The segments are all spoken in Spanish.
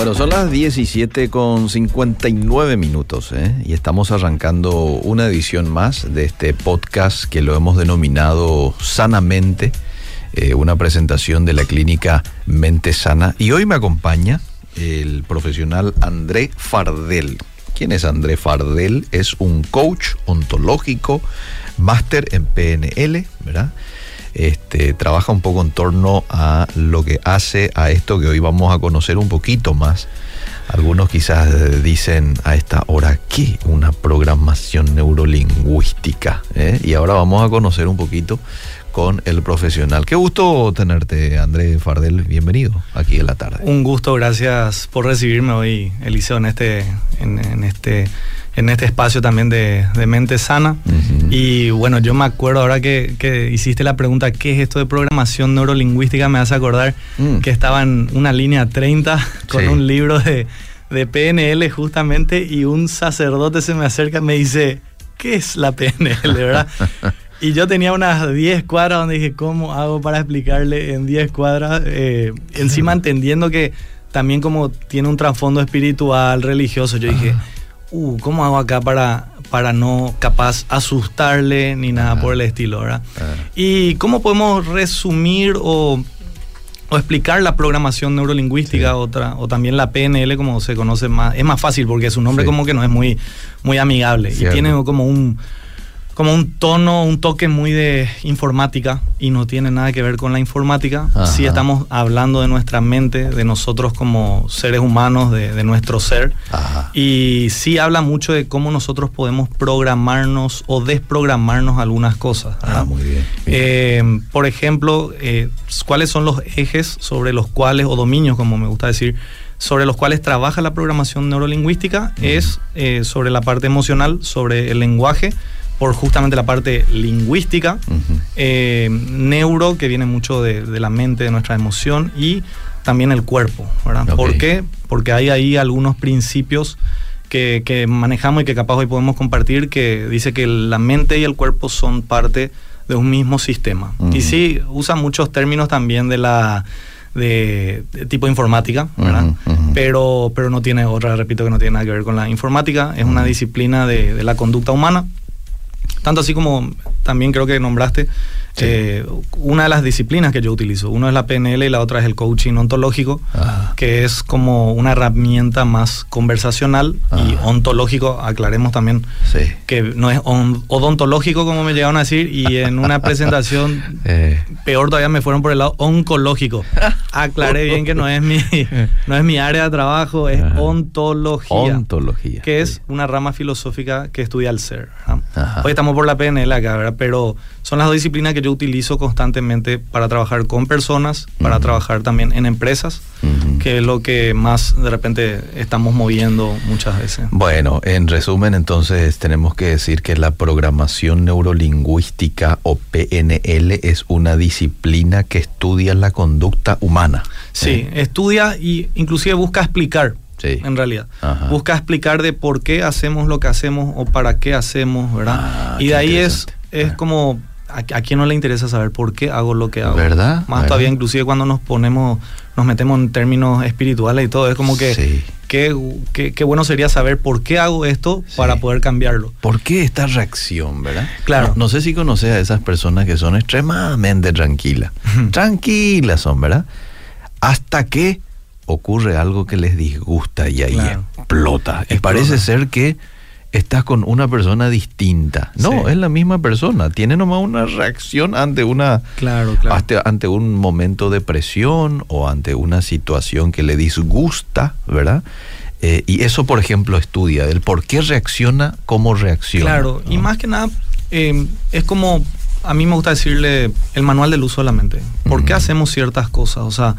Bueno, son las 17 con 59 minutos ¿eh? y estamos arrancando una edición más de este podcast que lo hemos denominado Sanamente, eh, una presentación de la clínica Mente Sana. Y hoy me acompaña el profesional André Fardel. ¿Quién es André Fardel? Es un coach ontológico, máster en PNL, ¿verdad? Este, trabaja un poco en torno a lo que hace a esto que hoy vamos a conocer un poquito más. Algunos quizás dicen a esta hora, ¿qué? Una programación neurolingüística. ¿eh? Y ahora vamos a conocer un poquito con el profesional. Qué gusto tenerte, André Fardel. Bienvenido aquí en la tarde. Un gusto, gracias por recibirme hoy, Eliseo, en este, en este en este espacio también de, mente sana. Y bueno, yo me acuerdo ahora que, hiciste la pregunta, ¿qué es esto de programación neurolingüística? Me hace acordar mm. que estaba en una línea 30 con un libro de, de PNL justamente y un sacerdote se me acerca y me dice, ¿qué es la PNL? ¿verdad? Y yo tenía unas 10 cuadras donde dije, ¿cómo hago para explicarle en 10 cuadras? Eh, encima entendiendo que también como tiene un trasfondo espiritual, religioso, yo dije, uh, ¿cómo hago acá para, para no capaz asustarle ni nada por el estilo, ¿verdad? ¿Y cómo podemos resumir o, explicar la programación neurolingüística otra, o también la PNL como se conoce más? Es más fácil porque su nombre como que no es muy, muy amigable y tiene como un como un tono, un toque muy de informática y no tiene nada que ver con la informática. Sí estamos hablando de nuestra mente, de nosotros como seres humanos, de, nuestro ser. Y sí habla mucho de cómo nosotros podemos programarnos o desprogramarnos algunas cosas. Ah, muy bien. Eh, por ejemplo, eh, ¿cuáles son los ejes sobre los cuales, o dominios, como me gusta decir, sobre los cuales trabaja la programación neurolingüística? Es eh, sobre la parte emocional, sobre el lenguaje por justamente la parte lingüística, eh, neuro, que viene mucho de, la mente, de nuestra emoción, y también el cuerpo. ¿verdad? ¿Por qué? Porque hay ahí algunos principios que, manejamos y que capaz hoy podemos compartir, que dice que la mente y el cuerpo son parte de un mismo sistema. Y sí, usa muchos términos también de la de, tipo informática, ¿verdad? Pero, pero no tiene otra, repito que no tiene nada que ver con la informática, es una disciplina de, de la conducta humana tanto así como también creo que nombraste eh, una de las disciplinas que yo utilizo. Uno es la PNL y la otra es el coaching ontológico, que es como una herramienta más conversacional y ontológico, aclaremos también que no es odontológico como me llegaron a decir y en una presentación eh. peor todavía me fueron por el lado oncológico. Aclaré bien que no es mi, no es mi área de trabajo, es ontología. Ontología. Que es una rama filosófica que estudia el ser. Hoy estamos por la PNL acá, ¿verdad? Pero son las dos disciplinas que yo utilizo constantemente para trabajar con personas, para trabajar también en empresas, que es lo que más de repente estamos moviendo muchas veces. Bueno, en resumen, entonces tenemos que decir que la programación neurolingüística o PNL es una disciplina que estudia la conducta humana. Sí, ¿eh? estudia y inclusive busca explicar. en realidad. Busca explicar de por qué hacemos lo que hacemos o para qué hacemos, ¿verdad? Ah, y de ahí es, es como a, quién no le interesa saber por qué hago lo que hago. ¿Verdad? Más todavía, inclusive cuando nos ponemos, nos metemos en términos espirituales y todo, es como que qué, qué, bueno sería saber por qué hago esto para poder cambiarlo. ¿Por qué esta reacción, verdad? Claro. No, sé si conoces a esas personas que son extremadamente tranquilas. tranquilas son, ¿verdad? Hasta que ocurre algo que les disgusta y ahí explota. Y parece ser que estás con una persona distinta. No, es la misma persona. Tiene nomás una reacción ante una. Claro, claro. Ante, un momento de presión o ante una situación que le disgusta, ¿verdad? Eh, y eso, por ejemplo, estudia el por qué reacciona, cómo reacciona. Claro, y más que nada, em, es como. A mí me gusta decirle el manual del uso de la mente. ¿Por qué hacemos ciertas cosas? O sea,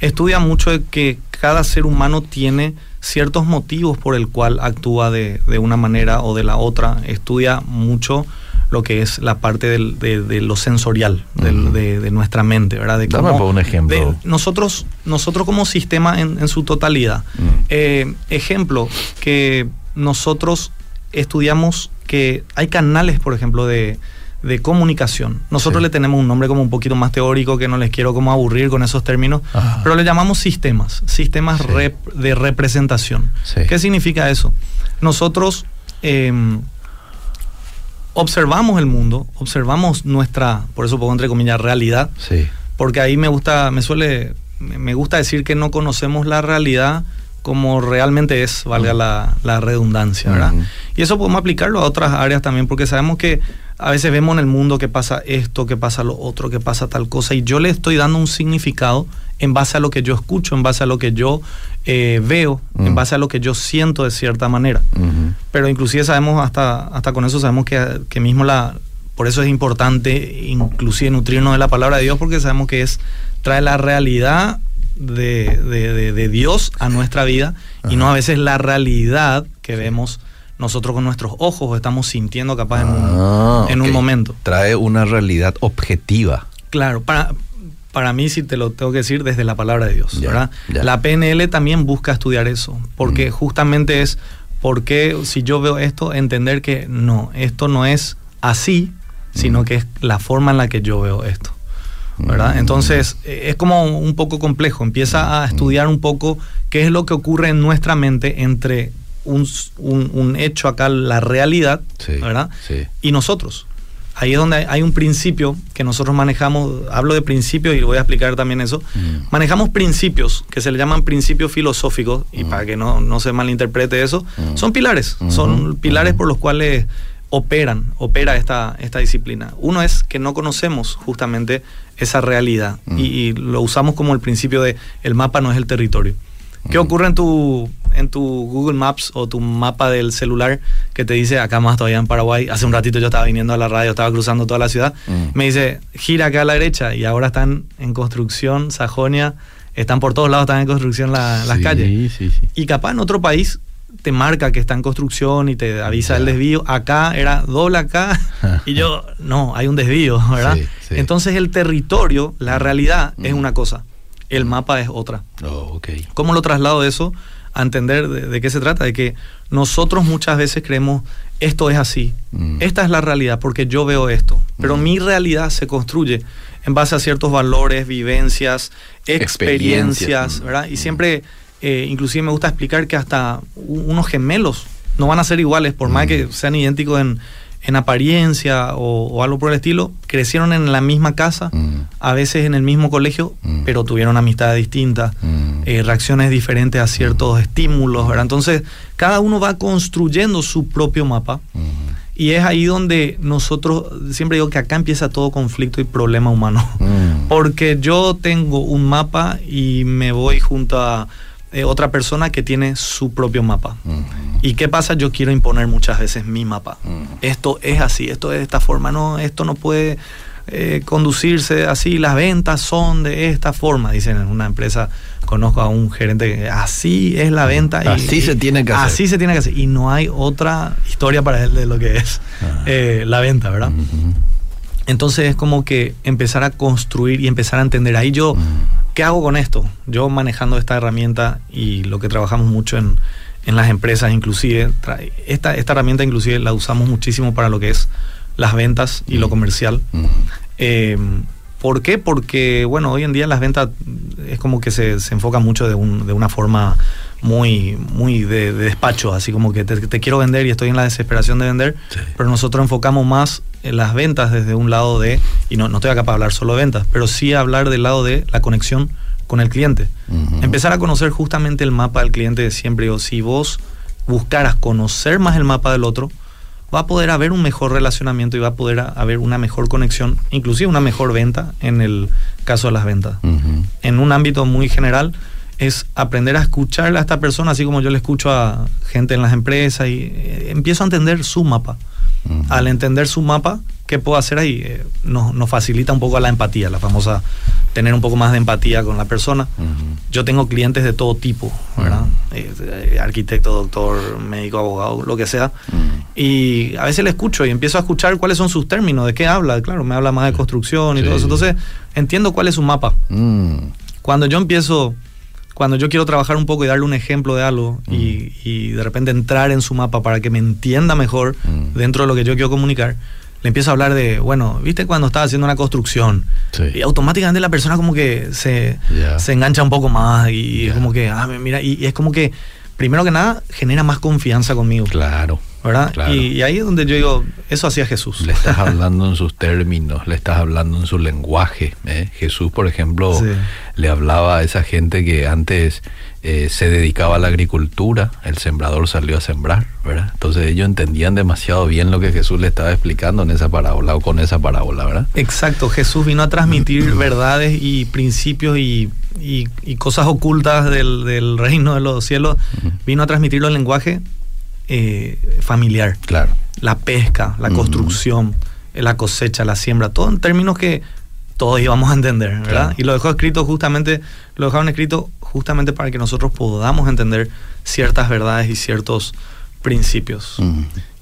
estudia mucho de que cada ser humano tiene ciertos motivos por el cual actúa de, de una manera o de la otra. Estudia mucho lo que es la parte del, de, de, lo sensorial del, de, de, nuestra mente, ¿verdad? De Dame por un ejemplo. nosotros, nosotros como sistema en, en su totalidad. Eh, ejemplo, que nosotros estudiamos que hay canales, por ejemplo, de, de comunicación. Nosotros sí. le tenemos un nombre como un poquito más teórico que no les quiero como aburrir con esos términos, Ajá. pero le llamamos sistemas, sistemas sí. rep de representación. Sí. ¿Qué significa eso? Nosotros eh, observamos el mundo, observamos nuestra, por eso pongo entre comillas, realidad, porque ahí me gusta, me suele, me gusta decir que no conocemos la realidad como realmente es, valga uh -huh. la, la, redundancia, ¿verdad? Uh -huh. Y eso podemos aplicarlo a otras áreas también, porque sabemos que a veces vemos en el mundo que pasa esto, que pasa lo otro, que pasa tal cosa, y yo le estoy dando un significado en base a lo que yo escucho, en base a lo que yo eh, veo, uh -huh. en base a lo que yo siento de cierta manera. Pero inclusive sabemos, hasta, hasta con eso sabemos que, que mismo la... Por eso es importante inclusive nutrirnos de la palabra de Dios, porque sabemos que es trae la realidad de, de, de, Dios a nuestra vida Ajá. y no a veces la realidad que vemos nosotros con nuestros ojos o estamos sintiendo capaz en, un, ah, en okay. un momento. Trae una realidad objetiva. Claro, para, para mí, si te lo tengo que decir, desde la palabra de Dios. La PNL también busca estudiar eso, porque mm. justamente es, porque si yo veo esto, entender que no, esto no es así, sino mm. que es la forma en la que yo veo esto. ¿Verdad? Entonces eh, es como un poco complejo, empieza a estudiar un poco qué es lo que ocurre en nuestra mente entre un, un, un hecho acá, la realidad, sí, ¿verdad? Sí. Y nosotros. Ahí es donde hay un principio que nosotros manejamos, hablo de principios y voy a explicar también eso, mm. manejamos principios que se le llaman principios filosóficos, y mm. para que no, no, se malinterprete eso, mm. son pilares, son pilares por los cuales operan, opera esta, esta disciplina. Uno es que no conocemos justamente esa realidad mm. y, y, lo usamos como el principio de el mapa no es el territorio. ¿Qué mm. ocurre en tu, en tu Google Maps o tu mapa del celular que te dice acá más todavía en Paraguay? Hace un ratito yo estaba viniendo a la radio, estaba cruzando toda la ciudad. Mm. Me dice, gira acá a la derecha y ahora están en construcción, Sajonia, están por todos lados, están en construcción la, sí, las calles. Sí, sí. Y capaz en otro país te marca que está en construcción y te avisa el desvío. Acá era doble acá y yo, no, hay un desvío, ¿verdad? Sí, sí. Entonces el territorio, la realidad mm. es una cosa, el mapa es otra. Oh, okay. ¿Cómo lo traslado eso a entender de, de, qué se trata? De que nosotros muchas veces creemos, esto es así, mm. esta es la realidad porque yo veo esto, pero mm. mi realidad se construye en base a ciertos valores, vivencias, experiencias, experiencias ¿verdad? Y siempre eh, inclusive me gusta explicar que hasta unos gemelos no van a ser iguales, por mm. más que sean idénticos en, en apariencia o, o, algo por el estilo, crecieron en la misma casa, mm. a veces en el mismo colegio, mm. pero tuvieron amistades distintas, mm. eh, reacciones diferentes a ciertos estímulos, ¿verdad? Entonces, cada uno va construyendo su propio mapa. Y es ahí donde nosotros, siempre digo que acá empieza todo conflicto y problema humano. Porque yo tengo un mapa y me voy junto a eh, otra persona que tiene su propio mapa. Uh -huh. ¿Y qué pasa? Yo quiero imponer muchas veces mi mapa. Uh -huh. Esto es así, esto es de esta forma, no, esto no puede eh, conducirse así, las ventas son de esta forma, dicen en una empresa, conozco a un gerente que así es la venta. Y, así se tiene que hacer. Así se tiene que hacer. Y no hay otra historia para él de lo que es -huh. eh, la venta, ¿verdad? Entonces es como que empezar a construir y empezar a entender. Ahí yo ¿qué hago con esto? Yo manejando esta herramienta y lo que trabajamos mucho en, en las empresas, inclusive, esta, esta herramienta inclusive la usamos muchísimo para lo que es las ventas y mm. lo comercial. Mm. Eh, ¿Por qué? Porque, bueno, hoy en día las ventas es como que se, se enfoca mucho de, un, de una forma muy, muy de, de, despacho, así como que te, te, quiero vender y estoy en la desesperación de vender, sí. pero nosotros enfocamos más en las ventas desde un lado de, y no, no estoy acá para hablar solo de ventas, pero sí hablar del lado de la conexión con el cliente. Uh -huh. Empezar a conocer justamente el mapa del cliente siempre, o si vos buscaras conocer más el mapa del otro, va a poder haber un mejor relacionamiento y va a poder haber una mejor conexión, inclusive una mejor venta en el caso de las ventas. Uh -huh. En un ámbito muy general, es aprender a escucharle a esta persona, así como yo le escucho a gente en las empresas y eh, empiezo a entender su mapa. Al entender su mapa, ¿qué puedo hacer ahí? Eh, nos, nos, facilita un poco la empatía, la famosa tener un poco más de empatía con la persona. Yo tengo clientes de todo tipo, ¿verdad? Eh, arquitecto, doctor, médico, abogado, lo que sea. Y a veces le escucho y empiezo a escuchar cuáles son sus términos, de qué habla. Claro, me habla más de construcción y todo eso. Entonces, entiendo cuál es su mapa. Cuando yo empiezo cuando yo quiero trabajar un poco y darle un ejemplo de algo y, de repente entrar en su mapa para que me entienda mejor dentro de lo que yo quiero comunicar, le empiezo a hablar de, bueno, ¿viste cuando estaba haciendo una construcción? Y automáticamente la persona como que se, se engancha un poco más y es como que, ah, mira, y, es como que, primero que nada, genera más confianza conmigo. Claro. ¿Verdad? Y, ahí es donde yo digo, eso hacía Jesús. Le estás hablando en sus términos, le estás hablando en su lenguaje. ¿eh? Jesús, por ejemplo, le hablaba a esa gente que antes eh, se dedicaba a la agricultura, el sembrador salió a sembrar, ¿verdad? Entonces ellos entendían demasiado bien lo que Jesús le estaba explicando en esa parábola o con esa parábola, ¿verdad? Exacto, Jesús vino a transmitir verdades y principios y, cosas ocultas del, del, reino de los cielos, vino a transmitirlo en lenguaje eh, familiar. Claro. La pesca, la construcción, la cosecha, la siembra, todo en términos que todos íbamos a entender, ¿verdad? Y lo dejó escrito justamente, lo dejaron escrito justamente para que nosotros podamos entender ciertas verdades y ciertos principios.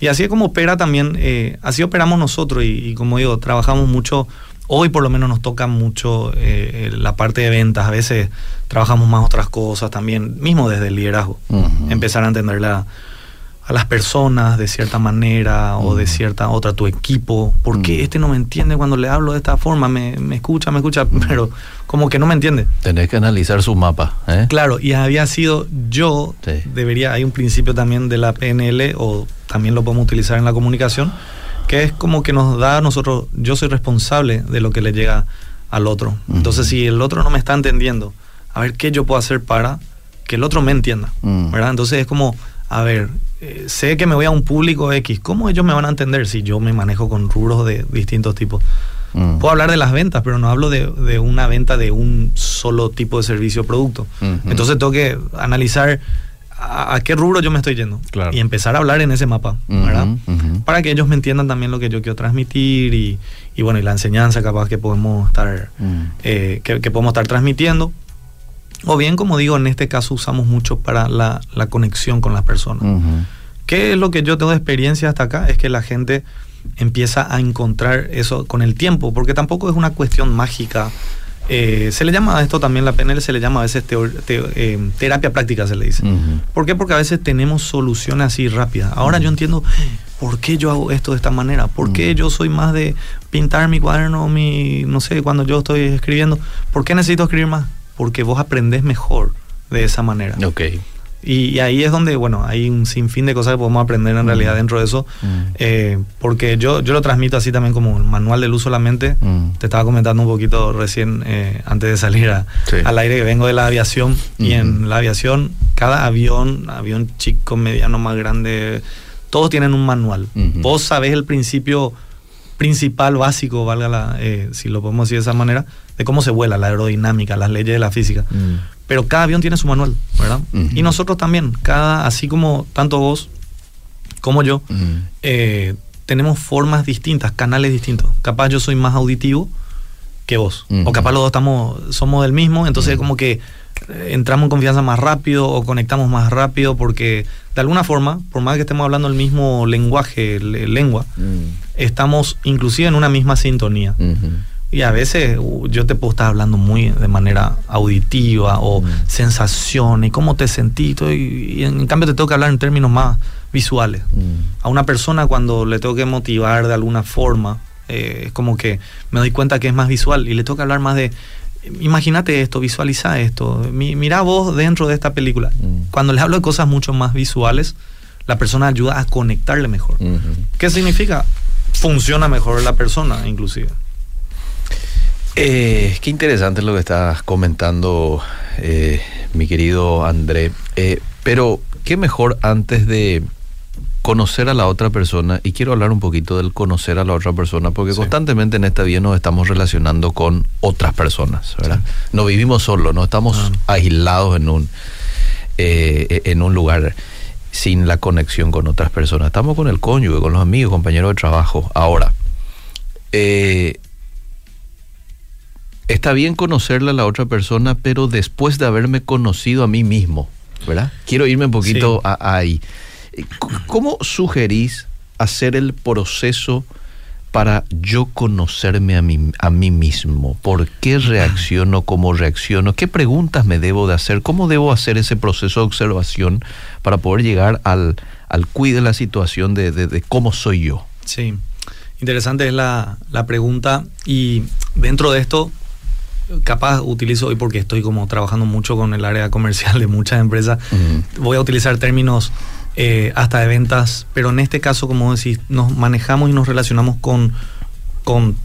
Y así es como opera también, eh, así operamos nosotros y, como digo, trabajamos mucho, hoy por lo menos nos toca mucho eh, la parte de ventas, a veces trabajamos más otras cosas también, mismo desde el liderazgo, empezar a entender la a las personas de cierta manera o de cierta otra, tu equipo, porque este no me entiende cuando le hablo de esta forma, me, escucha, me escucha, pero como que no me entiende. Tenés que analizar su mapa. ¿eh? Claro, y había sido yo, debería, hay un principio también de la PNL, o también lo podemos utilizar en la comunicación, que es como que nos da a nosotros, yo soy responsable de lo que le llega al otro. Entonces, si el otro no me está entendiendo, a ver qué yo puedo hacer para que el otro me entienda, ¿verdad? Entonces es como, a ver, eh, sé que me voy a un público X, ¿cómo ellos me van a entender si yo me manejo con rubros de distintos tipos? Mm. Puedo hablar de las ventas, pero no hablo de, una venta de un solo tipo de servicio o producto. Entonces tengo que analizar a, qué rubro yo me estoy yendo y empezar a hablar en ese mapa, ¿verdad? Para que ellos me entiendan también lo que yo quiero transmitir y, bueno, y la enseñanza capaz que podemos estar, mm. eh, que, podemos estar transmitiendo. O bien, como digo, en este caso usamos mucho para la, conexión con las personas. ¿Qué es lo que yo tengo de experiencia hasta acá? Es que la gente empieza a encontrar eso con el tiempo, porque tampoco es una cuestión mágica. Eh, se le llama a esto también, la PNL se le llama a veces eh, terapia práctica, se le dice. ¿Por qué? Porque a veces tenemos soluciones así rápidas. Ahora yo entiendo por qué yo hago esto de esta manera, por qué yo soy más de pintar mi cuaderno, mi, no sé, cuando yo estoy escribiendo, ¿por qué necesito escribir más? Porque vos aprendés mejor de esa manera. Ok. Y, ahí es donde, bueno, hay un sinfín de cosas que podemos aprender en realidad mm. dentro de eso. Mm. Eh, porque yo, yo lo transmito así también como el manual de luz solamente. Mm. Te estaba comentando un poquito recién, eh, antes de salir al aire, que vengo de la aviación. Y en la aviación, cada avión, avión chico, mediano, más grande, todos tienen un manual. Vos sabés el principio principal, básico, valga la, eh, si lo podemos decir de esa manera, de cómo se vuela, la aerodinámica, las leyes de la física. Mm. Pero cada avión tiene su manual, ¿verdad? Y nosotros también, cada, así como tanto vos como yo, eh, tenemos formas distintas, canales distintos. Capaz yo soy más auditivo que vos. O capaz los dos estamos, somos del mismo, entonces como que entramos en confianza más rápido o conectamos más rápido porque de alguna forma, por más que estemos hablando el mismo lenguaje, lengua, estamos inclusive en una misma sintonía. Y a veces uh, yo te puedo estar hablando muy de manera auditiva o mm. sensación y cómo te sentí. Y, en cambio te tengo que hablar en términos más visuales. Mm. A una persona cuando le tengo que motivar de alguna forma, eh, es como que me doy cuenta que es más visual y le tengo que hablar más de, imagínate esto, visualiza esto, mira vos dentro de esta película. Mm. Cuando les hablo de cosas mucho más visuales, la persona ayuda a conectarle mejor. ¿Qué significa? Funciona mejor la persona, inclusive. Eh, qué interesante lo que estás comentando, eh, mi querido André. Eh, pero, ¿qué mejor antes de conocer a la otra persona? Y quiero hablar un poquito del conocer a la otra persona, porque constantemente en esta vida nos estamos relacionando con otras personas, ¿verdad? No vivimos solos, no estamos aislados en un, en un lugar. sin la conexión con otras personas. Estamos con el cónyuge, con los amigos, compañeros de trabajo. Ahora, eh, está bien conocerle a la otra persona, pero después de haberme conocido a mí mismo, ¿verdad? Quiero irme un poquito Sí. a- ahí. ¿Cómo sugerís hacer el proceso para yo conocerme a mí, a mí mismo? ¿Por qué reacciono como reacciono? ¿Qué preguntas me debo de hacer? ¿Cómo debo hacer ese proceso de observación para poder llegar al, al cuid de la situación de, de- de cómo soy yo? Sí, interesante es la, la pregunta y dentro de esto, capaz utilizo hoy porque estoy como trabajando mucho con el área comercial de muchas empresas, voy a utilizar términos eh, hasta de ventas, pero en este caso, como decís, nos manejamos y nos relacionamos con, con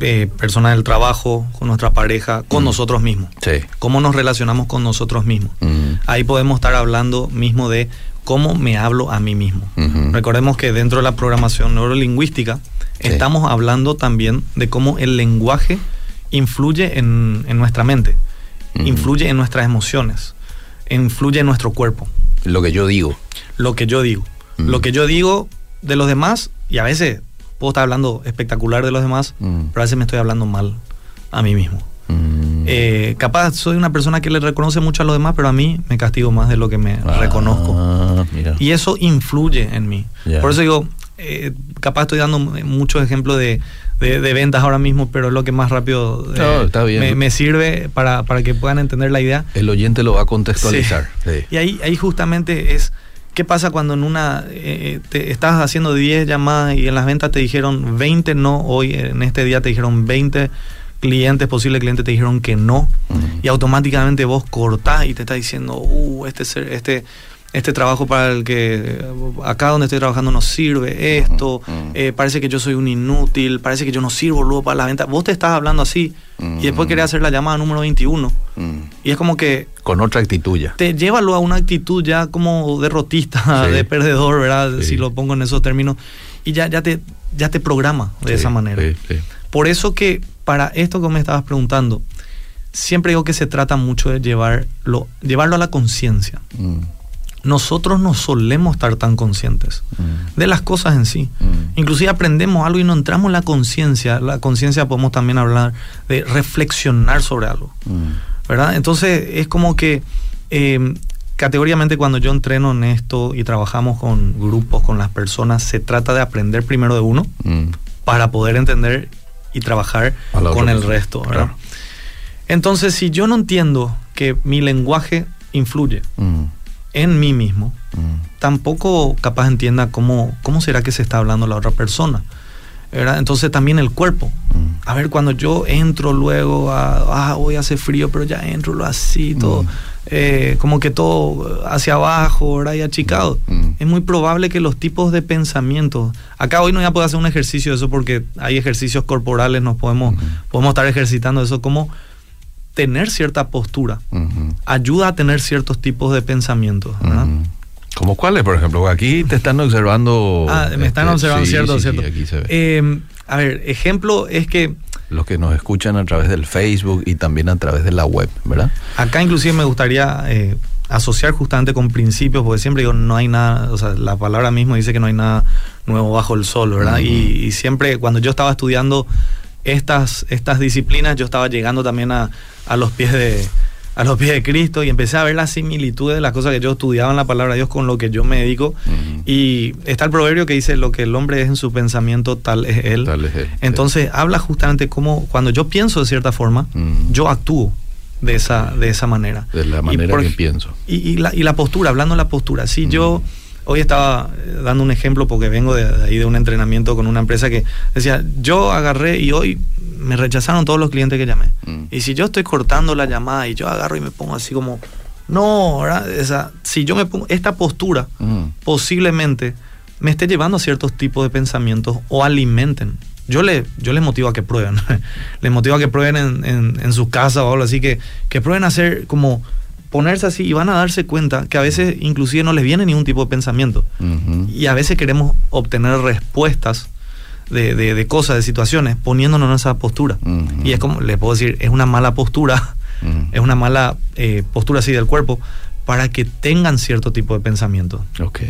eh, personas del trabajo, con nuestra pareja, con Ujú. nosotros mismos. Sí. ¿Cómo nos relacionamos con nosotros mismos? Ujú. Ahí podemos estar hablando mismo de cómo me hablo a mí mismo. Recordemos que dentro de la programación neurolingüística Sí. estamos hablando también de cómo el lenguaje influye en, en nuestra mente, Ujú. influye en nuestras emociones, influye en nuestro cuerpo. Lo que yo digo. Lo que yo digo. Mm. Lo que yo digo de los demás, y a veces puedo estar hablando espectacular de los demás, Mm. pero a veces me estoy hablando mal a mí mismo. Mm. Eh, capaz soy una persona que le reconoce mucho a los demás, pero a mí me castigo más de lo que me reconozco. Ah, mira. Y eso influye en mí. Por eso digo, eh, capaz estoy dando muchos ejemplos de, de- de ventas ahora mismo, pero es lo que más rápido eh, No, está bien. Me, me sirve para, para que puedan entender la idea. El oyente lo va a contextualizar. Sí. Y ahí, ahí justamente es, ¿qué pasa cuando en una, eh, te estás haciendo 10 llamadas y en las ventas te dijeron 20 no, hoy en este día te dijeron 20 clientes, posibles clientes te dijeron que no, y automáticamente vos cortás y te está diciendo, uh, este, este, este trabajo para el que acá donde estoy trabajando no sirve, esto, eh, parece que yo soy un inútil, parece que yo no sirvo luego para la venta. Vos te estás hablando así y después Mm. querés hacer la llamada número 21 Mm. y es como que Con otra actitud ya. te llévalo a una actitud ya como derrotista, Sí. de perdedor, ¿verdad? Sí. Si lo pongo en esos términos. Y ya, ya, te, ya te programa de Sí, esa manera. sí, sí. Por eso que para esto que me estabas preguntando, siempre digo que se trata mucho de llevarlo, llevarlo a la conciencia. Nosotros no solemos estar tan conscientes Mm. de las cosas en sí. Mm. Inclusive aprendemos algo y no entramos en la conciencia. La conciencia podemos también hablar de reflexionar sobre algo. Mm. ¿verdad? Entonces es como que eh, categóricamente cuando yo entreno en esto y trabajamos con grupos, con las personas, se trata de aprender primero de uno Mm. para poder entender y trabajar con el persona, resto, ¿verdad? claro. Entonces si yo no entiendo que mi lenguaje influye. En mí mismo, Mm. tampoco capaz entienda cómo, cómo será que se está hablando la otra persona. ¿verdad? Entonces también el cuerpo. Mm. A ver, cuando yo entro luego a, ah, hoy hace frío, pero ya entro lo así, todo, Mm. eh, como que todo hacia abajo, ¿verdad? Y achicado. Mm. Es muy probable que los tipos de pensamientos, acá hoy no voy a poder hacer un ejercicio de eso porque hay ejercicios corporales, nos podemos, podemos estar ejercitando eso, como tener cierta postura, ayuda a tener ciertos tipos de pensamientos, ¿verdad? Ujú. ¿Como cuáles, por ejemplo? Aquí te están observando. Ah, me están este, observando, sí, cierto, sí, sí, cierto. aquí se ve. Eh, a ver, ejemplo es que Los que nos escuchan a través del Facebook y también a través de la web, ¿verdad? acá inclusive me gustaría eh, asociar justamente con principios, porque siempre digo, no hay nada, o sea, la palabra mismo dice que no hay nada nuevo bajo el sol, ¿verdad? Y siempre cuando yo estaba estudiando estas, estas disciplinas, yo estaba llegando también a, a los pies de a los pies de Cristo y empecé a ver las similitudes de las cosas que yo estudiaba en la palabra de Dios con lo que yo me dedico. Y está el proverbio que dice, lo que el hombre es en su pensamiento, tal es él. Tal es él, sí. Entonces habla justamente como cuando yo pienso de cierta forma, yo actúo de esa, de esa manera. De la manera por- que pienso. Y, y la, y la postura, hablando de la postura. Si yo hoy estaba eh, dando un ejemplo porque vengo de, de ahí de un entrenamiento con una empresa que decía, yo agarré y hoy me rechazaron todos los clientes que llamé. Mm. Y si yo estoy cortando la llamada y yo agarro y me pongo así como, no, ¿verdad? Esa, si yo me pongo esta postura, Mm. posiblemente me esté llevando a ciertos tipos de pensamientos o alimenten. Yo, le, yo les motivo a que prueben. les motivo a que prueben en, en, en su casa o algo así, que, que prueben a hacer como ponerse así y van a darse cuenta que a veces inclusive no les viene ningún tipo de pensamiento. Y a veces queremos obtener respuestas de, de- de cosas, de situaciones, poniéndonos en esa postura. Y es como, les puedo decir, es una mala postura, es una mala eh, postura así del cuerpo, para que tengan cierto tipo de pensamiento. Ok.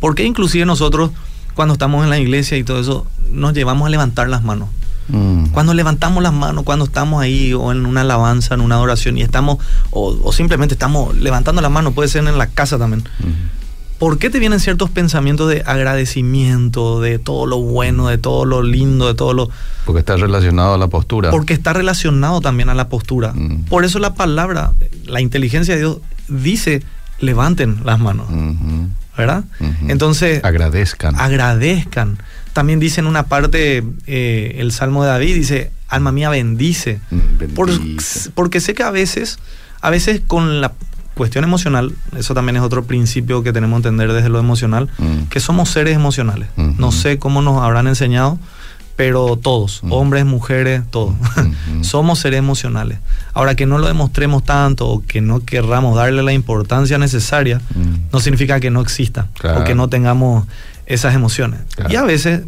Porque inclusive nosotros, cuando estamos en la iglesia y todo eso, nos llevamos a levantar las manos. Mm. Cuando levantamos las manos, cuando estamos ahí o en una alabanza, en una adoración y estamos, o, o simplemente estamos levantando las manos, puede ser en la casa también. Mm. ¿Por qué te vienen ciertos pensamientos de agradecimiento, de todo lo bueno, de todo lo lindo, de todo lo... Porque está relacionado a la postura. Porque está relacionado también a la postura. Mm. Por eso la palabra, la inteligencia de Dios dice, levanten las manos, Ujú, ¿verdad? ujú. Entonces, Agradezcan. agradezcan. También dice en una parte, eh, el Salmo de David dice, alma mía bendice. Mm, Por- porque sé que a veces, a veces con la cuestión emocional, eso también es otro principio que tenemos que entender desde lo emocional, Mm. que somos seres emocionales. No sé cómo nos habrán enseñado, pero todos, Ujú. hombres, mujeres, todos, somos seres emocionales. Ahora que no lo demostremos tanto o que no querramos darle la importancia necesaria, Mm. no significa que no exista Claro. o que no tengamos esas emociones. Claro. Y a veces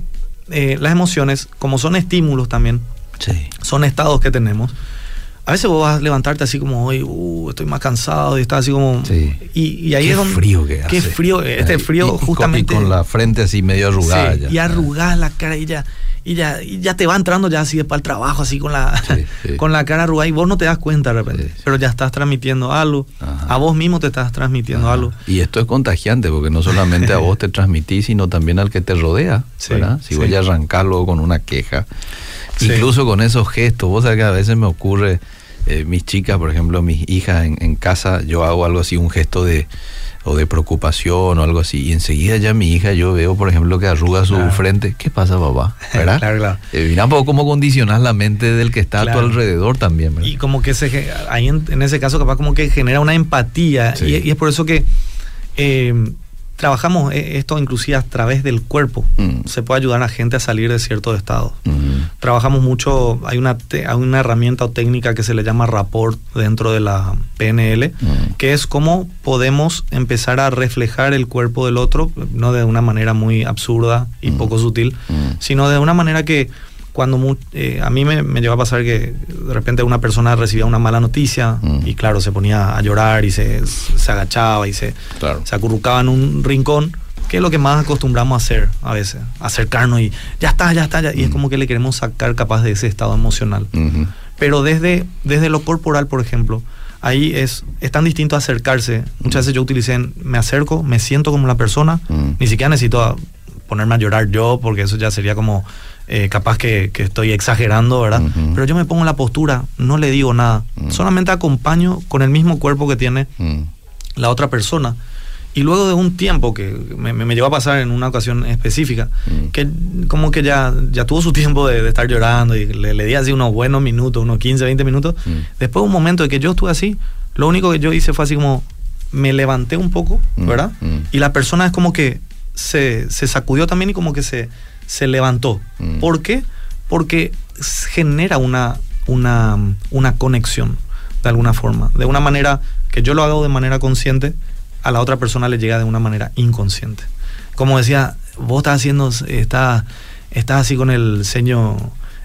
eh, las emociones, como son estímulos también, Sí. son estados que tenemos. A veces vos vas a levantarte así como hoy, uh, estoy más cansado y estás así como. Sí. Y, y ahí Qué es donde. frío que hace. Qué frío. Este frío y- justamente. Y con la frente así medio arrugada Sí, ya. y arrugás la cara y ya, y ya, y ya te va entrando ya así para el trabajo, así con la, Sí, con la cara arrugada y vos no te das cuenta de repente, pero ya estás transmitiendo algo, Ajá. a vos mismo te estás transmitiendo Ajá. algo. Y esto es contagiante porque no solamente a vos te transmitís, sino también al que te rodea, ¿verdad? Si voy a arrancar luego con una queja, incluso con esos gestos, vos sabés que a veces me ocurre, eh, mis chicas, por ejemplo, mis hijas en, en casa, yo hago algo así, un gesto de o de preocupación o algo así, y enseguida ya mi hija yo veo, por ejemplo, que arruga su Claro. frente, ¿qué pasa papá? ¿Verdad? Claro, claro. Eh, mira un poco cómo condicionas la mente del que está a tu alrededor también, ¿verdad? Y como que se, ahí en, en ese caso capaz como que genera una empatía Sí. y, y es por eso que eh, trabajamos eh, esto inclusive a través del cuerpo. Mm. Se puede ayudar a la gente a salir de ciertos estados. Mm, Trabajamos mucho, hay una, te- hay una herramienta o técnica que se le llama rapport dentro de la PNL, Mm. que es cómo podemos empezar a reflejar el cuerpo del otro, no de una manera muy absurda y poco sutil, sino de una manera que cuando eh, a mí me, me llegó a pasar que de repente una persona recibía una mala noticia Mm. y claro, se ponía a llorar y se, se agachaba y se, Claro. se acurrucaba en un rincón, que es lo que más acostumbramos a hacer a veces, acercarnos y ya está, ya está, ya. y es Mm. como que le queremos sacar capaz de ese estado emocional. Pero desde, desde lo corporal, por ejemplo, ahí es, es tan distinto acercarse. Muchas veces yo utilicé, en, me acerco, me siento como la persona, Mm. ni siquiera necesito a- ponerme a llorar yo, porque eso ya sería como eh, capaz que, que estoy exagerando, ¿verdad? Pero yo me pongo en la postura, no le digo nada, Mm. solamente acompaño con el mismo cuerpo que tiene Mm. la otra persona. Y luego de un tiempo que me, me, a pasar en una ocasión específica, Mm. que como que ya, ya tuvo su tiempo de, de estar llorando y le, le di así unos buenos minutos, unos 15, 20 minutos. Después de un momento de que yo estuve así, lo único que yo hice fue así como me levanté un poco, ¿verdad? Y la persona es como que se, se sacudió también y como que se, se levantó. Mm. ¿Por qué? Porque genera una, una, una conexión de alguna forma. De una manera que yo lo hago de manera consciente, a la otra persona le llega de una manera inconsciente. Como decía, vos estás haciendo, estás, estás así con el ceño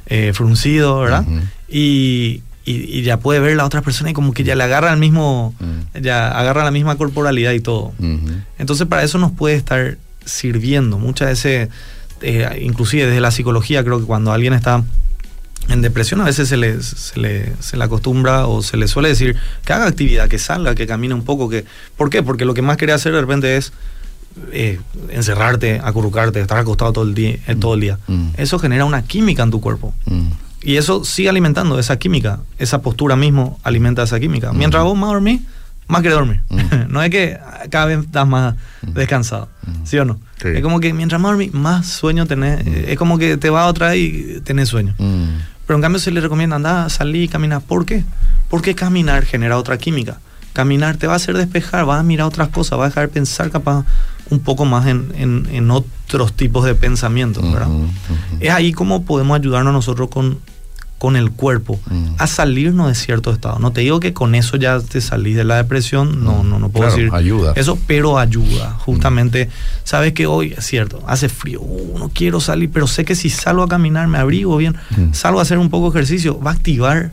eh, fruncido, ¿verdad? Y, y, y ya puede ver la otra persona y como que ya le agarra el mismo, Mm. ya agarra la misma corporalidad y todo. Entonces para eso nos puede estar sirviendo. Muchas veces, eh, inclusive desde la psicología, creo que cuando alguien está en depresión a veces se le, se, le, se le acostumbra o se le suele decir que haga actividad, que salga, que camine un poco. Que, ¿Por qué? Porque lo que más quería hacer de repente es eh, encerrarte, acurrucarte, estar acostado todo el día. eh, todo el día. Mm. Eso genera una química en tu cuerpo. Mm. Y eso sigue alimentando esa química. Esa postura mismo alimenta esa química. Mientras vos más dormís, más querés dormir. No es que cada vez estás más descansado. ¿Sí o no? Sí. Es como que mientras más dormís, más sueño tenés. Ujú. Es como que te va otra vez y tenés sueño. Pero en cambio se le recomienda andar, salir, caminar. ¿Por qué? Porque caminar genera otra química. Caminar te va a hacer despejar, vas a mirar otras cosas, vas a dejar pensar capaz un poco más en, en- en otros tipos de pensamientos. Es ahí como podemos ayudarnos nosotros con, con el cuerpo Mm. a salirnos de cierto estado. No te digo que con eso ya te salís de la depresión, no, no, no puedo Claro, decir ayuda. eso, pero ayuda. Justamente, sabes que hoy es cierto, hace frío, uh, no quiero salir, pero sé que si salgo a caminar, me abrigo bien, Mm. salgo a hacer un poco de ejercicio, va a activar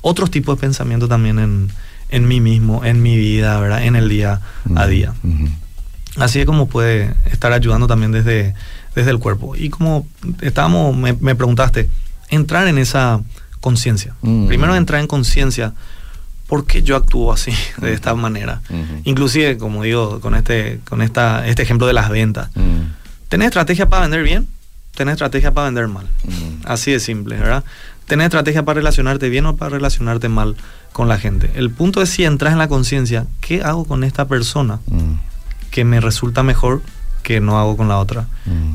otros tipos de pensamiento también en, en mí mismo, en mi vida, ¿verdad? En el día a día. Así es como puede estar ayudando también desde, desde el cuerpo. Y como estábamos, me, preguntaste, entrar en esa conciencia. Primero entrar en conciencia ¿por qué yo actúo así, de esta manera? Inclusive, como digo, con este, con esta, este ejemplo de las ventas. ¿Tenés estrategia para vender bien? ¿Tenés estrategia para vender mal? Así de simple, ¿verdad? ¿Tenés estrategia para relacionarte bien o para relacionarte mal con la gente? El punto es si entras en la conciencia, ¿qué hago con esta persona que me resulta mejor que no hago con la otra?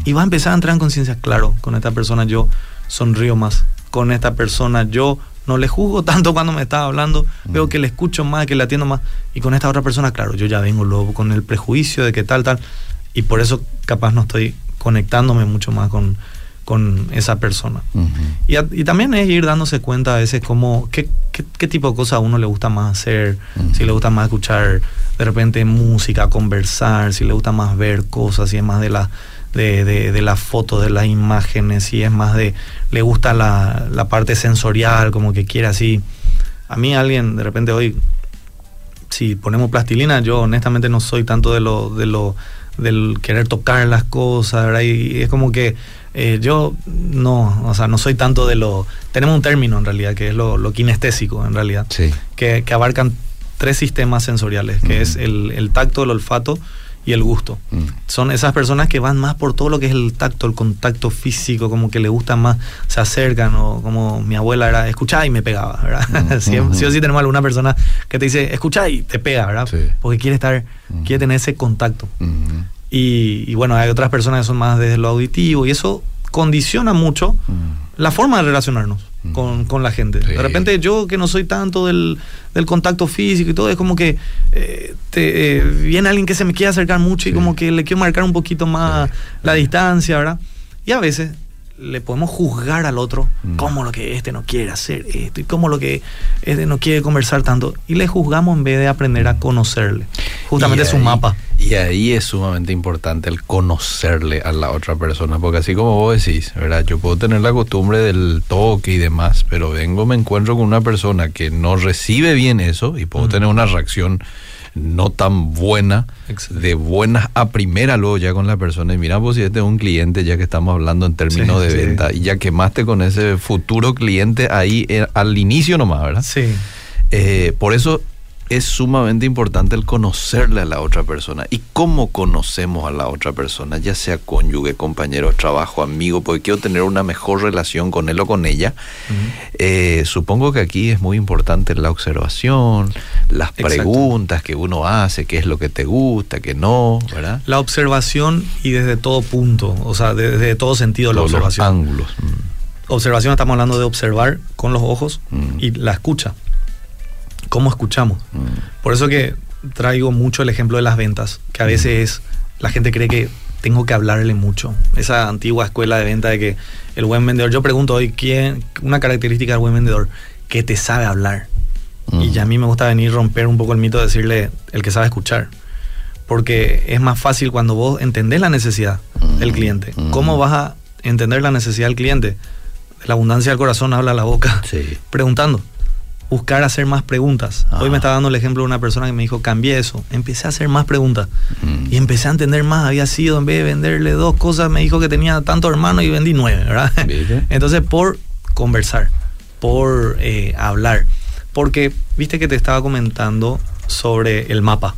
Y va a empezar a entrar en conciencia, claro, con esta persona yo sonrío más, con esta persona yo no le juzgo tanto cuando me está hablando, veo que le escucho más, que le atiendo más. Y con esta otra persona, claro, yo ya vengo luego con el prejuicio de que tal, tal. Y por eso capaz no estoy conectándome mucho más con, con esa persona. y, también es ir dándose cuenta a veces como qué, qué, tipo de cosas a uno le gusta más hacer, si le gusta más escuchar de repente música, conversar, si le gusta más ver cosas, si es más de la de, de, de las fotos, de las imágenes, y es más de, le gusta la, la parte sensorial, como que quiere así. A mí alguien, de repente hoy, si ponemos plastilina, yo honestamente no soy tanto de lo, de lo, del querer tocar las cosas, ¿verdad? Y es como que eh, yo no, o sea, no soy tanto de lo... Tenemos un término en realidad, que es lo, lo kinestésico en realidad, sí. que, que abarcan tres sistemas sensoriales, que es el, el, tacto, el olfato y el gusto. Mm. Son esas personas que van más por todo lo que es el tacto, el contacto físico, como que le gustan más, se acercan, o como mi abuela era, escuchá y me pegaba, ¿verdad? sí, o sí tenemos alguna persona que te dice, escucha y te pega, ¿verdad? Porque quiere estar, quiere tener ese contacto. y, y, bueno, hay otras personas que son más desde lo auditivo y eso condiciona mucho la forma de relacionarnos con, con la gente. De repente yo que no soy tanto del, del contacto físico y todo, es como que eh, te, eh, viene alguien que se me quiere acercar mucho y como que le quiero marcar un poquito más la distancia, ¿verdad? Y a veces le podemos juzgar al otro mm. como lo que este no quiere hacer esto y como lo que este no quiere conversar tanto y le juzgamos en vez de aprender a conocerle justamente su mapa y ahí es sumamente importante el conocerle a la otra persona porque así como vos decís verdad yo puedo tener la costumbre del toque y demás pero vengo me encuentro con una persona que no recibe bien eso y puedo mm. tener una reacción no tan buena, de buenas a primera luego ya con la persona. Y mira, pues si este es un cliente, ya que estamos hablando en términos de venta, y ya quemaste con ese futuro cliente ahí eh, al inicio nomás, ¿verdad? Sí. Eh, por eso es sumamente importante el conocerle a la otra persona. ¿Y cómo conocemos a la otra persona? Ya sea cónyuge, compañero de trabajo, amigo, porque quiero tener una mejor relación con él o con ella. Eh, supongo que aquí es muy importante la observación, las preguntas que uno hace, qué es lo que te gusta, qué no, ¿verdad? La observación y desde todo punto, o sea, desde todo sentido la observación. Los ángulos. Mm. Observación, estamos hablando de observar con los ojos mm. y la escucha cómo escuchamos. Mm. Por eso que traigo mucho el ejemplo de las ventas, que a veces la gente cree que tengo que hablarle mucho. Esa antigua escuela de venta de que el buen vendedor, yo pregunto hoy, ¿quién, una característica del buen vendedor, que te sabe hablar. Y mm. ya a mí me gusta venir romper un poco el mito de decirle el que sabe escuchar. Porque es más fácil cuando vos entendés la necesidad del mm. cliente. ¿Cómo vas a entender la necesidad del cliente? La abundancia del corazón habla la boca. Preguntando buscar hacer más preguntas. Hoy me ah. estaba dando el ejemplo de una persona que me dijo, cambié eso. Empecé a hacer más preguntas. Mm. Y empecé a entender más. Había sido, en vez de venderle dos cosas, me dijo que tenía tanto hermano y vendí nueve, ¿verdad? Entonces, por conversar, por eh, hablar. Porque, viste que te estaba comentando sobre el mapa.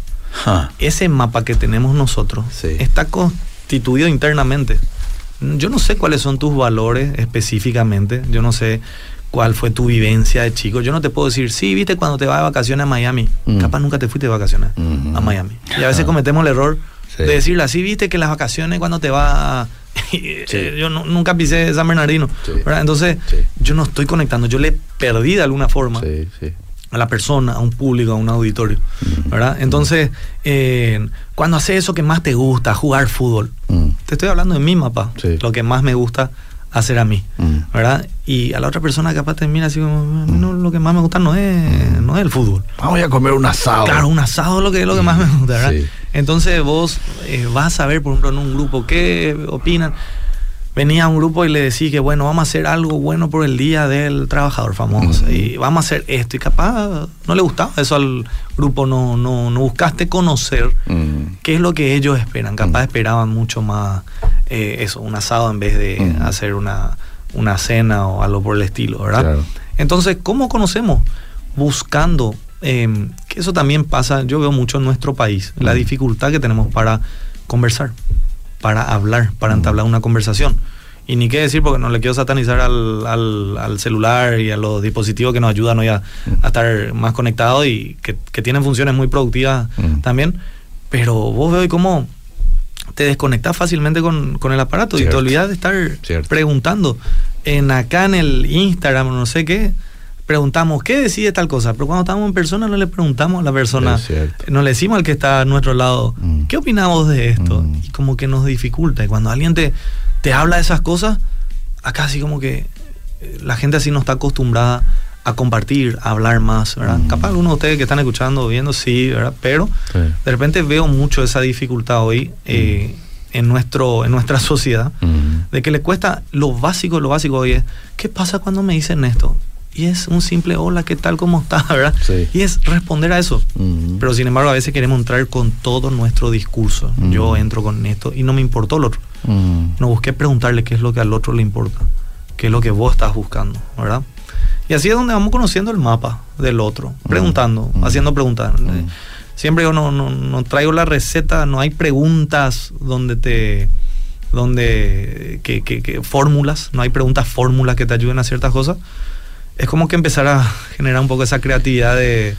Ese mapa que tenemos nosotros está constituido internamente. Yo no sé cuáles son tus valores específicamente. Yo no sé cuál fue tu vivencia de chico. Yo no te puedo decir, sí, viste cuando te vas de vacaciones a Miami. Mm. Capaz nunca te fuiste de vacaciones a Miami. Y a veces cometemos el error de decirle así, viste que las vacaciones cuando te vas... yo nunca pisé San Bernardino. Entonces, yo no estoy conectando. Yo le perdí de alguna forma a la persona, a un público, a un auditorio. ¿verdad? Entonces, eh, cuando haces eso que más te gusta, jugar fútbol, mm. te estoy hablando de mi mapa, lo que más me gusta hacer a mí, mm. ¿verdad? Y a la otra persona capaz termina así como, no, lo que más me gusta no es, mm. no es el fútbol. Vamos a comer un asado. Claro, un asado es lo que, es lo que más me gusta, ¿verdad? Entonces vos eh, vas a ver, por ejemplo, en un grupo qué opinan. Venía un grupo y le decía que bueno, vamos a hacer algo bueno por el día del trabajador famoso y vamos a hacer esto y capaz no le gustaba eso al grupo, no, no, no buscaste conocer qué es lo que ellos esperan, capaz esperaban mucho más eh, eso, un asado en vez de hacer una, una cena o algo por el estilo, ¿verdad? Entonces, ¿cómo conocemos? Buscando, em, que eso también pasa, yo veo mucho en nuestro país, la dificultad que tenemos para conversar para hablar, para entablar una conversación. Y ni qué decir, porque no le quiero satanizar al, al, celular y a los dispositivos que nos ayudan hoy a, estar más conectados y que, tienen funciones muy productivas mm. también. Pero vos veo cómo te desconectas fácilmente con, el aparato y te olvidas de estar preguntando. En acá en el Instagram, no sé qué, preguntamos, ¿qué decide tal cosa? Pero cuando estamos en persona no le preguntamos a la persona, no le decimos al que está a nuestro lado, mm. ¿qué opinamos de esto? Mm. Y como que nos dificulta. Y cuando alguien te, te habla de esas cosas, acá así como que eh, la gente así no está acostumbrada a compartir, a hablar más, ¿verdad? Mm. Capaz algunos de ustedes que están escuchando, viendo, sí, ¿verdad? Pero de repente veo mucho esa dificultad hoy eh, en, nuestro, en nuestra sociedad, de que le cuesta lo básico, lo básico hoy es, ¿qué pasa cuando me dicen esto? Y es un simple hola, ¿qué tal? ¿Cómo estás? ¿verdad? Y es responder a eso. Pero sin embargo, a veces queremos entrar con todo nuestro discurso. Yo entro con esto y no me importó el otro. No busqué preguntarle qué es lo que al otro le importa, qué es lo que vos estás buscando, ¿verdad? Y así es donde vamos conociendo el mapa del otro, preguntando, haciendo preguntas. Siempre yo no, no, traigo la receta, no hay preguntas donde te donde que, que fórmulas, no hay preguntas fórmulas que te ayuden a ciertas cosas, es como que empezar a generar un poco esa creatividad de,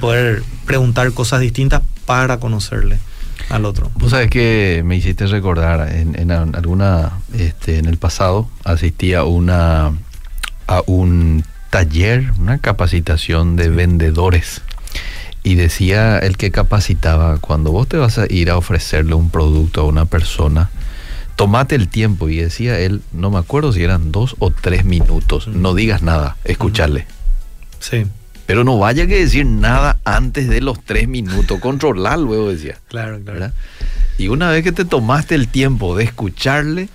poder preguntar cosas distintas para conocerle al otro. Vos sabés que me hiciste recordar en, alguna, este, en el pasado asistía una, a un taller, una capacitación de vendedores. Y decía el que capacitaba, cuando vos te vas a ir a ofrecerle un producto a una persona, tomate el tiempo. Y decía él, no me acuerdo si eran dos o tres minutos. No digas nada, escucharle. Sí. Pero no vaya que decir nada antes de los tres minutos. Controlar luego, decía. Claro, claro. Y una vez que te tomaste el tiempo de escucharle,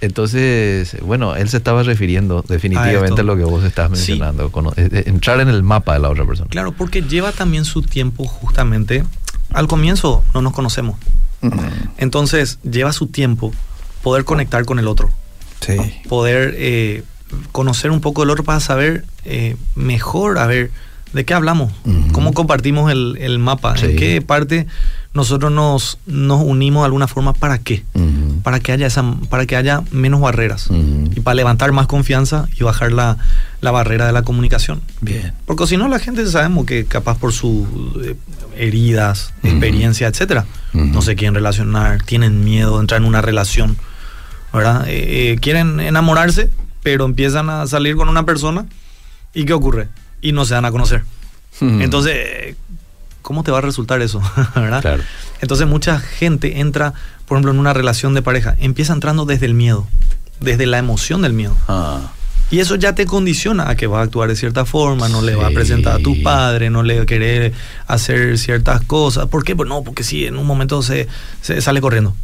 entonces, bueno, él se estaba refiriendo definitivamente a, lo que vos estás mencionando, eh, eh, entrar en el mapa de la otra persona. Claro, porque lleva también su tiempo justamente. Al comienzo no nos conocemos. Entonces, lleva su tiempo poder conectar con el otro. Sí. Poder eh, conocer un poco del otro para saber eh, mejor, a ver, de qué hablamos, cómo compartimos el, mapa, en qué parte nosotros nos, nos unimos de alguna forma, ¿para qué? Para que haya esa, para que haya menos barreras y para levantar más confianza y bajar la, barrera de la comunicación. Bien. Porque si no, la gente sabemos que capaz por sus eh, heridas, experiencia, etcétera, no se quieren relacionar, tienen miedo de entrar en una relación ¿verdad? Eh, eh, quieren enamorarse, pero empiezan a salir con una persona y ¿qué ocurre? Y no se dan a conocer. Entonces, ¿cómo te va a resultar eso? ¿verdad? Entonces mucha gente entra, por ejemplo, en una relación de pareja, empieza entrando desde el miedo, desde la emoción del miedo. Ah. Y eso ya te condiciona a que va a actuar de cierta forma, no le va a presentar a tu padre, no le va a querer hacer ciertas cosas. ¿Por qué? Pues no, porque sí, en un momento se, se sale corriendo.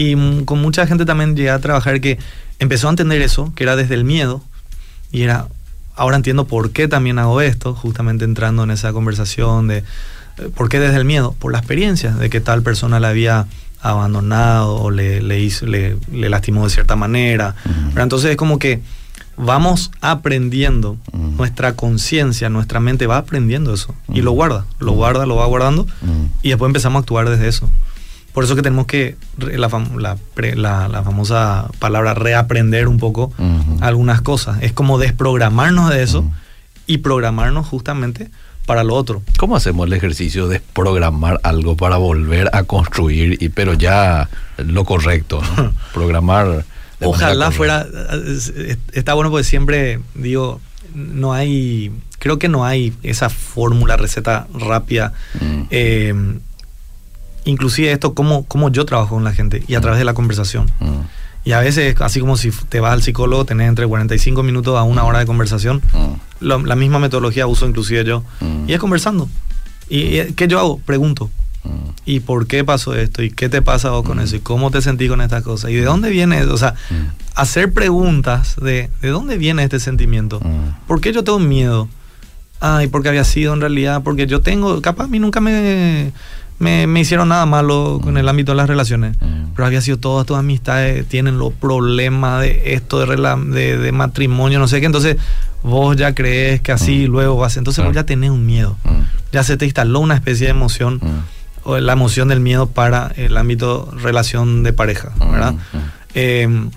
Y con mucha gente también llegué a trabajar que empezó a entender eso, que era desde el miedo, y era, ahora entiendo por qué también hago esto, justamente entrando en esa conversación de, eh, ¿por qué desde el miedo? Por la experiencia de que tal persona la había abandonado o le, le, hizo, le, lastimó de cierta manera. Pero entonces es como que vamos aprendiendo, nuestra conciencia, nuestra mente va aprendiendo eso y lo guarda, lo guarda, lo va guardando y después empezamos a actuar desde eso. Por eso que tenemos que, la, la, famosa palabra, reaprender un poco algunas cosas. Es como desprogramarnos de eso y programarnos justamente para lo otro. ¿Cómo hacemos el ejercicio de programar algo para volver a construir, y, pero ya lo correcto? Programar. Ojalá fuera. Está bueno porque siempre digo, no hay. Creo que no hay esa fórmula, receta rápida. Mm. Eh, inclusive esto, cómo, cómo yo trabajo con la gente y a mm. través de la conversación. Mm. Y a veces, así como si te vas al psicólogo, tenés entre 45 minutos a una mm. hora de conversación. la misma metodología uso inclusive yo. Y es conversando. ¿Y qué yo hago? Pregunto. ¿Y por qué pasó esto? ¿Y qué te pasa vos con eso? ¿Y cómo te sentís con estas cosas? ¿Y de dónde viene eso? O sea, hacer preguntas de ¿de dónde viene este sentimiento? ¿Por qué yo tengo miedo? Ay, porque había sido en realidad, porque yo tengo, capaz a mí nunca me, me, hicieron nada malo con el ámbito de las relaciones, pero había sido todas tus amistades tienen los problemas de esto, de, de, matrimonio, no sé qué, entonces vos ya crees que así luego vas, entonces vos ya tenés un miedo, ya se te instaló una especie de emoción, o la emoción del miedo para el ámbito relación de pareja, ¿verdad? Eh,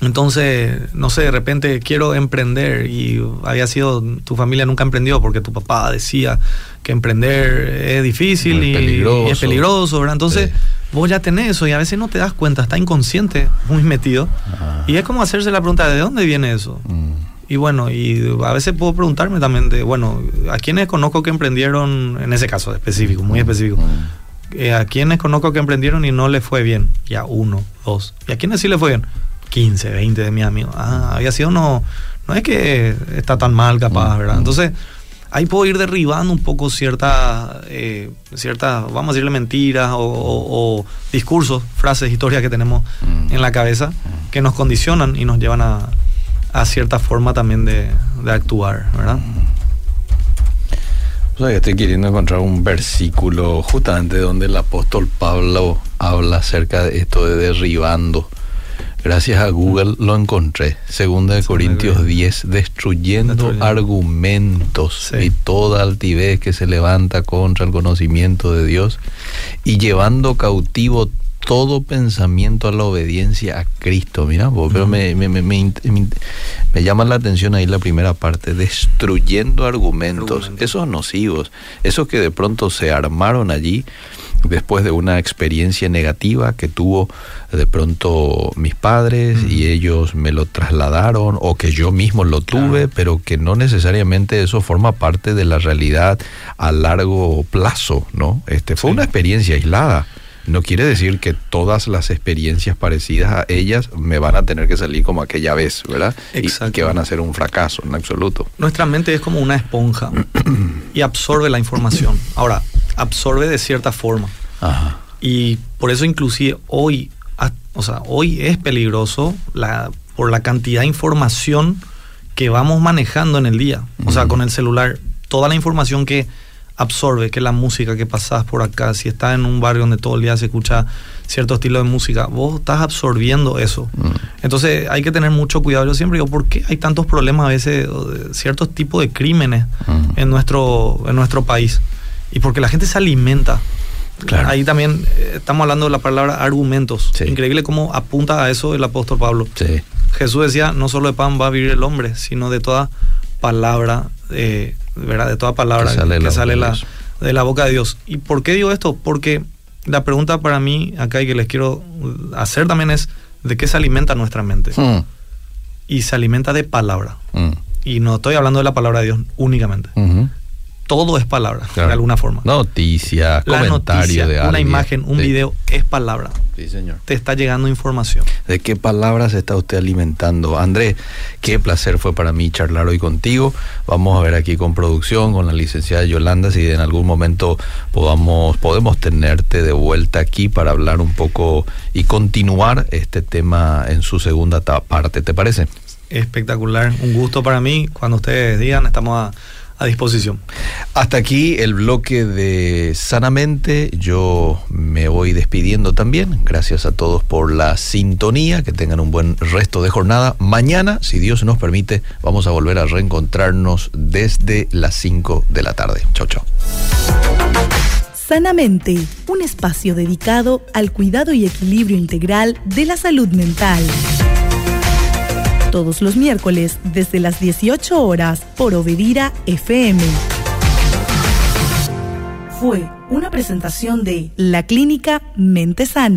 entonces, no sé, de repente quiero emprender y había sido, tu familia nunca emprendió porque tu papá decía que emprender es difícil y, es peligroso, ¿verdad? Entonces, vos ya tenés eso y a veces no te das cuenta, está inconsciente, muy metido. Y es como hacerse la pregunta, ¿de dónde viene eso? Mm. Y bueno, y a veces puedo preguntarme también de, bueno, ¿a quiénes conozco que emprendieron, en ese caso específico, muy específico? Mm. Eh, ¿A quiénes conozco que emprendieron y no le fue bien? Ya uno, dos. ¿Y a quiénes sí le fue bien? 15, 20 de mis amigos. Ah, había sido no, no es que está tan mal capaz, ¿verdad? Mm. Entonces, ahí puedo ir derribando un poco ciertas, eh, vamos a decirle mentiras o, discursos, frases, historias que tenemos mm. en la cabeza que nos condicionan y nos llevan a, a cierta forma también de, de actuar, ¿verdad? O sea, estoy queriendo encontrar un versículo justamente donde el apóstol Pablo habla acerca de esto de derribando Gracias a Google lo encontré. Segunda de Corintios 10, destruyendo, argumentos y toda altivez que se levanta contra el conocimiento de Dios y llevando cautivo todo pensamiento a la obediencia a Cristo. Mira, pero me, me, me, me, llama la atención ahí la primera parte, destruyendo argumentos, esos nocivos, esos que de pronto se armaron allí después de una experiencia negativa que tuvo de pronto mis padres y ellos me lo trasladaron o que yo mismo lo tuve, pero que no necesariamente eso forma parte de la realidad a largo plazo, ¿no? Este fue una experiencia aislada. No quiere decir que todas las experiencias parecidas a ellas me van a tener que salir como aquella vez, ¿verdad? Exacto. Y que van a ser un fracaso en absoluto. Nuestra mente es como una esponja y absorbe la información. Ahora, absorbe de cierta forma. Y por eso inclusive hoy, o sea, hoy es peligroso la, por la cantidad de información que vamos manejando en el día. O sea, con el celular, toda la información que absorbe, que la música que pasás por acá, si estás en un barrio donde todo el día se escucha cierto estilo de música, vos estás absorbiendo eso. Entonces hay que tener mucho cuidado. Yo siempre digo, ¿por qué hay tantos problemas a veces, ciertos tipos de crímenes en, nuestro, en nuestro país? Y porque la gente se alimenta. Ahí también eh, estamos hablando de la palabra argumentos. Increíble cómo apunta a eso el apóstol Pablo. Jesús decía, no solo de pan va a vivir el hombre, sino de toda palabra, eh, ¿verdad? De toda palabra que sale, la, de la boca de Dios. ¿Y por qué digo esto? Porque la pregunta para mí acá y que les quiero hacer también es, ¿de qué se alimenta nuestra mente? Hmm. Y se alimenta de palabra. Hmm. Y no estoy hablando de la palabra de Dios únicamente todo es palabra, de alguna forma. Noticia, comentario de Una imagen, un video es palabra. Sí, señor. Te está llegando información. ¿De qué palabras está usted alimentando? André, qué placer fue para mí charlar hoy contigo. Vamos a ver aquí con producción, con la licenciada Yolanda, si en algún momento podamos, podemos tenerte de vuelta aquí para hablar un poco y continuar este tema en su segunda parte. ¿Te parece? Espectacular. Un gusto para mí. Cuando ustedes digan, estamos a a disposición. Hasta aquí el bloque de Sanamente. Yo me voy despidiendo también. Gracias a todos por la sintonía. Que tengan un buen resto de jornada. Mañana, si Dios nos permite, vamos a volver a reencontrarnos desde las 5 de la tarde. Chau, chau. Sanamente, un espacio dedicado al cuidado y equilibrio integral de la salud mental todos los miércoles desde las 18 horas por Obedira FM. Fue una presentación de la clínica Mente Sana.